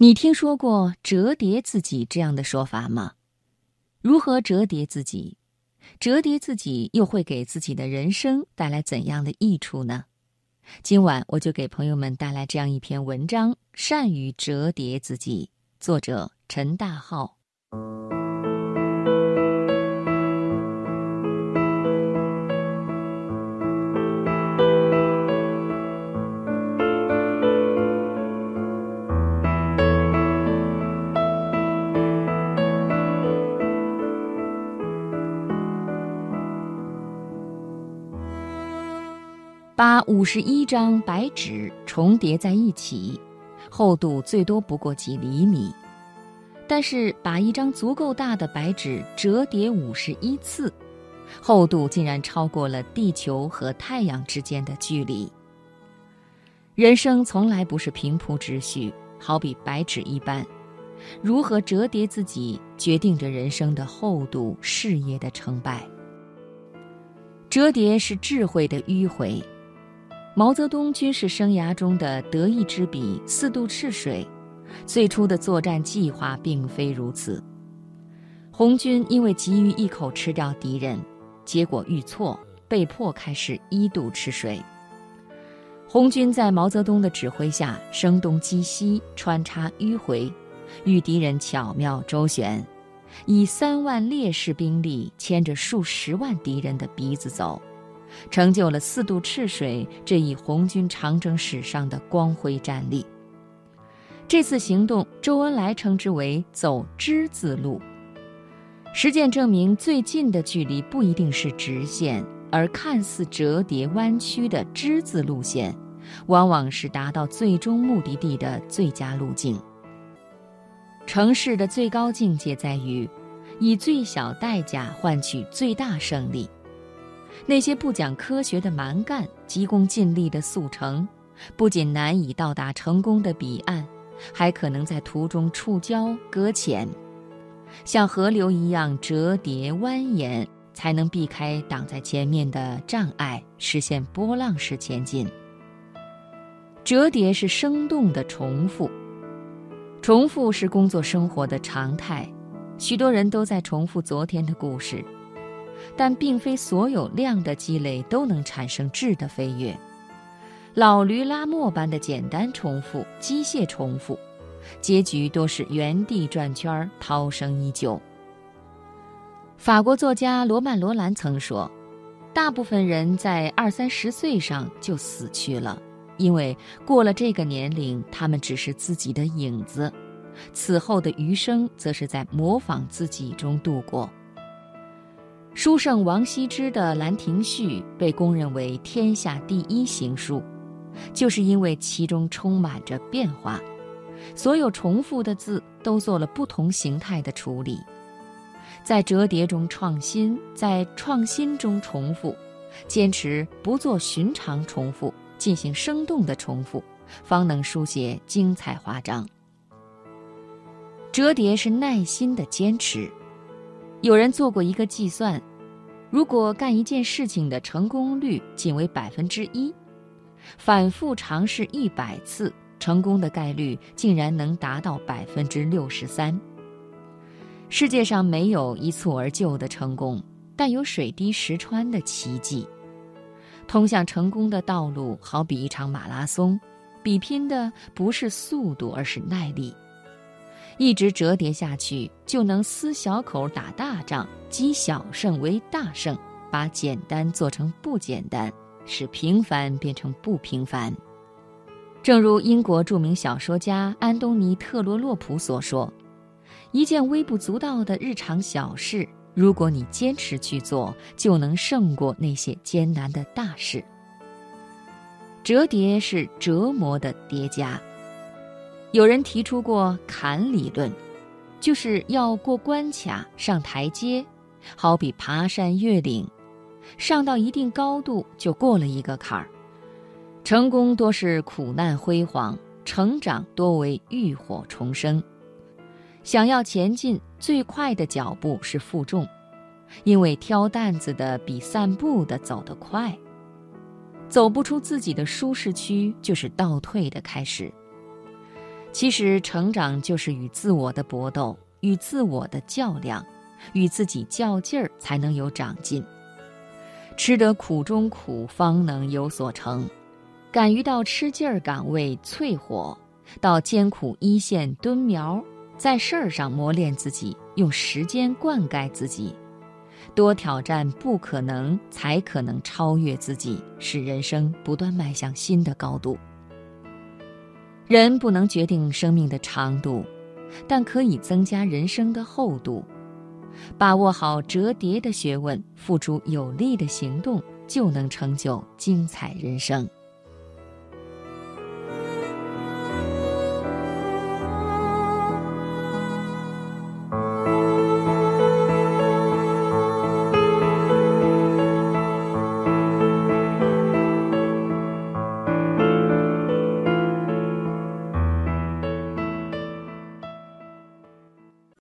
你听说过折叠自己这样的说法吗？如何折叠自己？折叠自己又会给自己的人生带来怎样的益处呢？今晚我就给朋友们带来这样一篇文章：善于折叠自己。作者陈大浩。把五十一张白纸重叠在一起，厚度最多不过几厘米。但是把一张足够大的白纸折叠五十一次，厚度竟然超过了地球和太阳之间的距离。人生从来不是平铺直叙，好比白纸一般，如何折叠自己，决定着人生的厚度、事业的成败。折叠是智慧的迂回。毛泽东军事生涯中的得意之笔“四渡赤水”，最初的作战计划并非如此。红军因为急于一口吃掉敌人，结果遇挫，被迫开始一渡赤水。红军在毛泽东的指挥下，声东击西，穿插迂回，与敌人巧妙周旋，以三万烈士兵力牵着数十万敌人的鼻子走。成就了四渡赤水这一红军长征史上的光辉战例。这次行动，周恩来称之为“走之字路”。实践证明，最近的距离不一定是直线，而看似折叠弯曲的之字路线，往往是达到最终目的地的最佳路径。城市的最高境界在于，以最小代价换取最大胜利。那些不讲科学的蛮干、急功近利的速成，不仅难以到达成功的彼岸，还可能在途中触礁搁浅，像河流一样折叠蜿蜒，才能避开挡在前面的障碍，实现波浪式前进。折叠是生动的重复，重复是工作生活的常态，许多人都在重复昨天的故事。但并非所有量的积累都能产生质的飞跃，老驴拉磨般的简单重复、机械重复，结局多是原地转圈，涛声依旧。法国作家罗曼·罗兰曾说：“大部分人在二三十岁上就死去了，因为过了这个年龄，他们只是自己的影子，此后的余生则是在模仿自己中度过。”书圣王羲之的《兰亭序》被公认为天下第一行书，就是因为其中充满着变化，所有重复的字都做了不同形态的处理，在折叠中创新，在创新中重复，坚持不做寻常重复，进行生动的重复，方能书写精彩华章。折叠是耐心的坚持。有人做过一个计算。如果干一件事情的成功率仅为百分之一，反复尝试一百次，成功的概率竟然能达到百分之六十三。世界上没有一蹴而就的成功，但有水滴石穿的奇迹。通向成功的道路好比一场马拉松，比拼的不是速度，而是耐力。一直折叠下去，就能撕小口打大仗，积小胜为大胜，把简单做成不简单，使平凡变成不平凡。正如英国著名小说家安东尼·特罗洛普所说：“一件微不足道的日常小事，如果你坚持去做，就能胜过那些艰难的大事。”折叠是折磨的叠加。有人提出过坎理论，就是要过关卡、上台阶，好比爬山越岭，上到一定高度就过了一个坎儿。成功多是苦难辉煌，成长多为浴火重生。想要前进，最快的脚步是负重，因为挑担子的比散步的走得快。走不出自己的舒适区，就是倒退的开始。其实，成长就是与自我的搏斗，与自我的较量，与自己较劲儿，才能有长进。吃得苦中苦，方能有所成。敢于到吃劲儿岗位淬火，到艰苦一线蹲苗，在事儿上磨练自己，用时间灌溉自己，多挑战不可能，才可能超越自己，使人生不断迈向新的高度。人不能决定生命的长度，但可以增加人生的厚度。把握好折叠的学问，付出有力的行动，就能成就精彩人生。